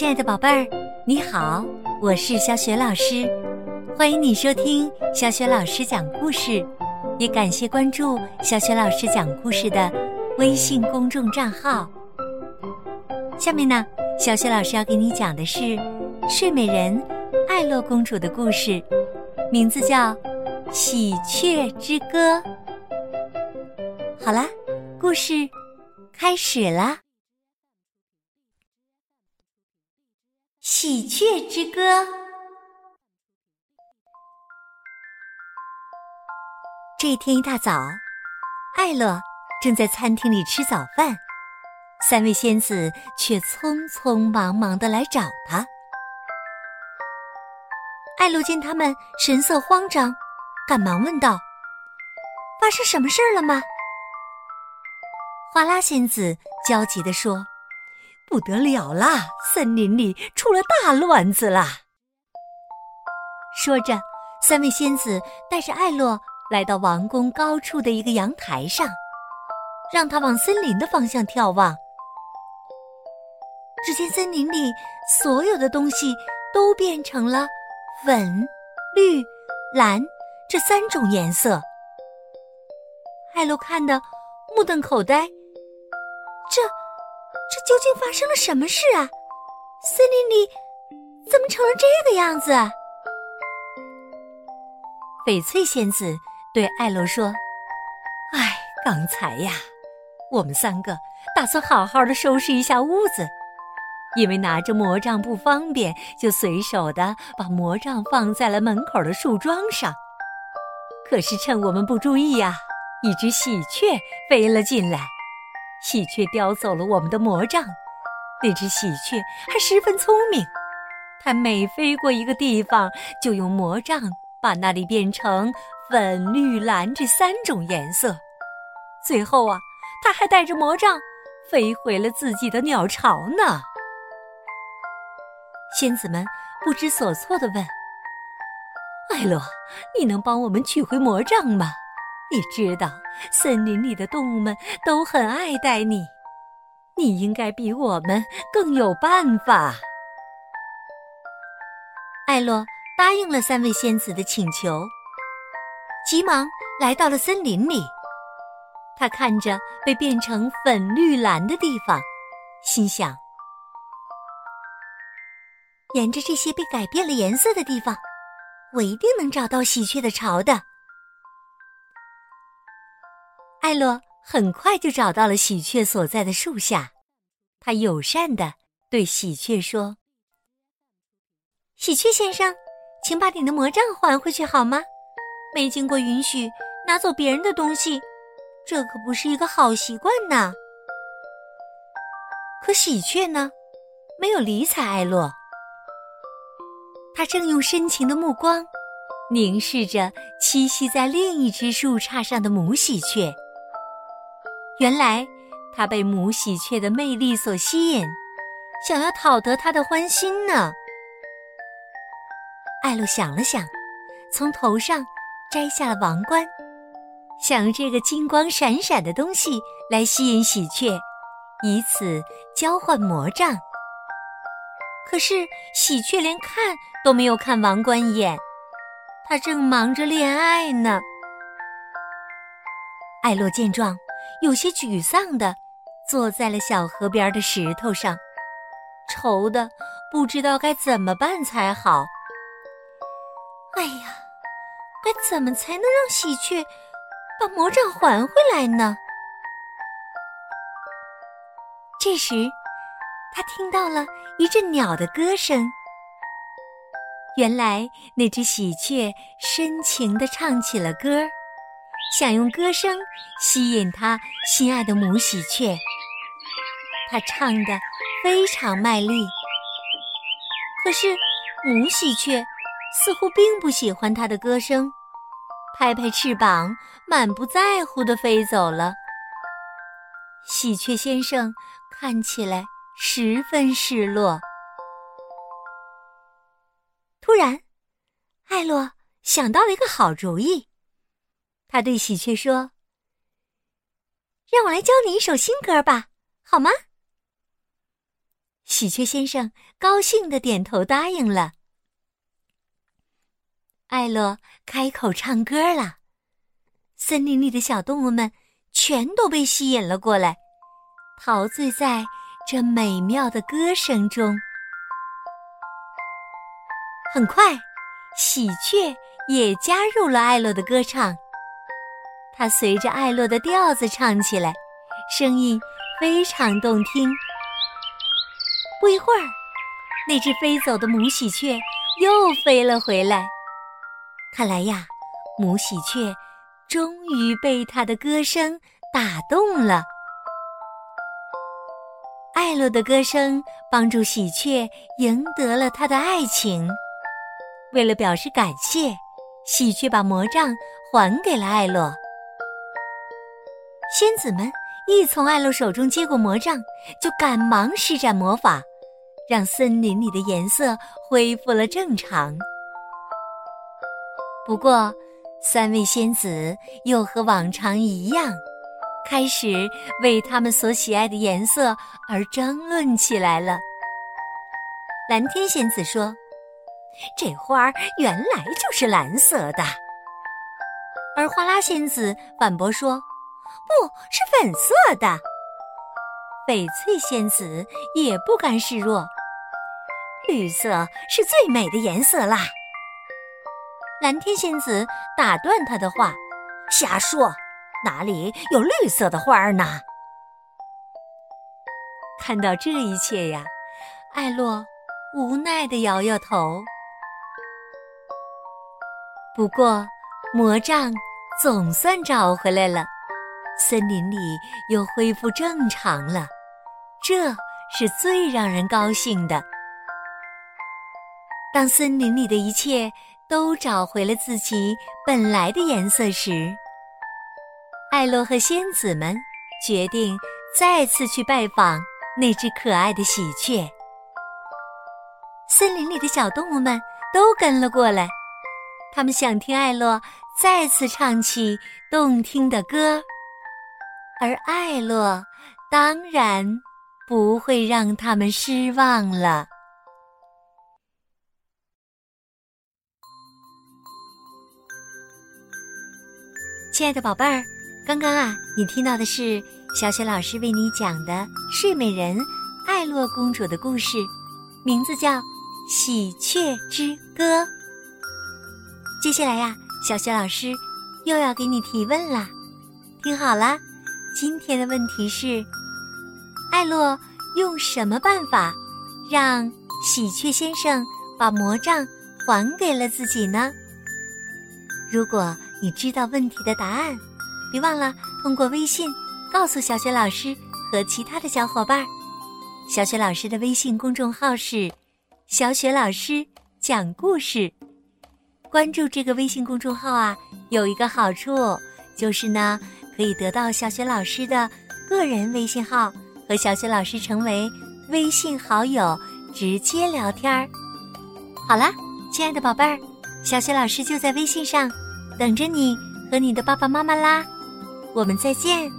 亲爱的宝贝儿，你好，我是小雪老师，欢迎你收听小雪老师讲故事，也感谢关注小雪老师讲故事的微信公众账号。下面呢，小雪老师要给你讲的是睡美人艾洛公主的故事，名字叫《喜鹊之歌》。好啦，故事开始啦。《喜鹊之歌》。这一天一大早，艾洛正在餐厅里吃早饭，三位仙子却匆匆忙忙的来找他。艾洛见他们神色慌张，赶忙问道：“发生什么事儿了吗？”花拉仙子焦急地说。不得了啦！森林里出了大乱子啦！说着，三位仙子带着艾洛来到王宫高处的一个阳台上，让他往森林的方向眺望。只见森林里所有的东西都变成了粉、绿、蓝这三种颜色。艾洛看得目瞪口呆，这。这究竟发生了什么事啊？森林里怎么成了这个样子？翡翠仙子对艾露说：“哎，刚才呀，我们三个打算好好的收拾一下屋子，因为拿着魔杖不方便，就随手的把魔杖放在了门口的树桩上。可是趁我们不注意呀，一只喜鹊飞了进来。”喜鹊叼走了我们的魔杖，那只喜鹊还十分聪明，它每飞过一个地方，就用魔杖把那里变成粉、绿、蓝这三种颜色。最后啊，它还带着魔杖飞回了自己的鸟巢呢。仙子们不知所措地问：“艾洛，你能帮我们取回魔杖吗？”你知道，森林里的动物们都很爱戴你，你应该比我们更有办法。艾洛答应了三位仙子的请求，急忙来到了森林里。他看着被变成粉绿蓝的地方，心想：沿着这些被改变了颜色的地方，我一定能找到喜鹊的巢的。艾洛很快就找到了喜鹊所在的树下，他友善的对喜鹊说：“喜鹊先生，请把你的魔杖还回去好吗？没经过允许拿走别人的东西，这可不是一个好习惯呐。”可喜鹊呢，没有理睬艾洛，他正用深情的目光凝视着栖息在另一只树杈上的母喜鹊。原来，他被母喜鹊的魅力所吸引，想要讨得她的欢心呢。艾露想了想，从头上摘下了王冠，想用这个金光闪闪的东西来吸引喜鹊，以此交换魔杖。可是喜鹊连看都没有看王冠一眼，他正忙着恋爱呢。艾洛见状。有些沮丧的坐在了小河边的石头上，愁的不知道该怎么办才好。哎呀，该怎么才能让喜鹊把魔杖还回来呢？这时，他听到了一阵鸟的歌声。原来，那只喜鹊深情的唱起了歌儿。想用歌声吸引他心爱的母喜鹊，他唱的非常卖力。可是母喜鹊似乎并不喜欢他的歌声，拍拍翅膀，满不在乎的飞走了。喜鹊先生看起来十分失落。突然，艾洛想到了一个好主意。他对喜鹊说：“让我来教你一首新歌吧，好吗？”喜鹊先生高兴的点头答应了。艾洛开口唱歌了，森林里的小动物们全都被吸引了过来，陶醉在这美妙的歌声中。很快，喜鹊也加入了艾洛的歌唱。它随着艾洛的调子唱起来，声音非常动听。不一会儿，那只飞走的母喜鹊又飞了回来。看来呀，母喜鹊终于被它的歌声打动了。艾洛的歌声帮助喜鹊赢得了他的爱情。为了表示感谢，喜鹊把魔杖还给了艾洛。仙子们一从艾露手中接过魔杖，就赶忙施展魔法，让森林里的颜色恢复了正常。不过，三位仙子又和往常一样，开始为他们所喜爱的颜色而争论起来了。蓝天仙子说。这花原来就是蓝色的，而花拉仙子反驳说：“不是粉色的。”翡翠仙子也不甘示弱：“绿色是最美的颜色啦。”蓝天仙子打断他的话：“瞎说，哪里有绿色的花儿呢？”看到这一切呀，艾洛无奈的摇摇头。不过，魔杖总算找回来了，森林里又恢复正常了，这是最让人高兴的。当森林里的一切都找回了自己本来的颜色时，艾洛和仙子们决定再次去拜访那只可爱的喜鹊。森林里的小动物们都跟了过来。他们想听艾洛再次唱起动听的歌，而艾洛当然不会让他们失望了。亲爱的宝贝儿，刚刚啊，你听到的是小雪老师为你讲的睡美人艾洛公主的故事，名字叫《喜鹊之歌》。接下来呀，小雪老师又要给你提问啦，听好了，今天的问题是：艾洛用什么办法让喜鹊先生把魔杖还给了自己呢？如果你知道问题的答案，别忘了通过微信告诉小雪老师和其他的小伙伴。小雪老师的微信公众号是“小雪老师讲故事”。关注这个微信公众号啊，有一个好处，就是呢，可以得到小雪老师的个人微信号，和小雪老师成为微信好友，直接聊天儿。好啦，亲爱的宝贝儿，小雪老师就在微信上等着你和你的爸爸妈妈啦，我们再见。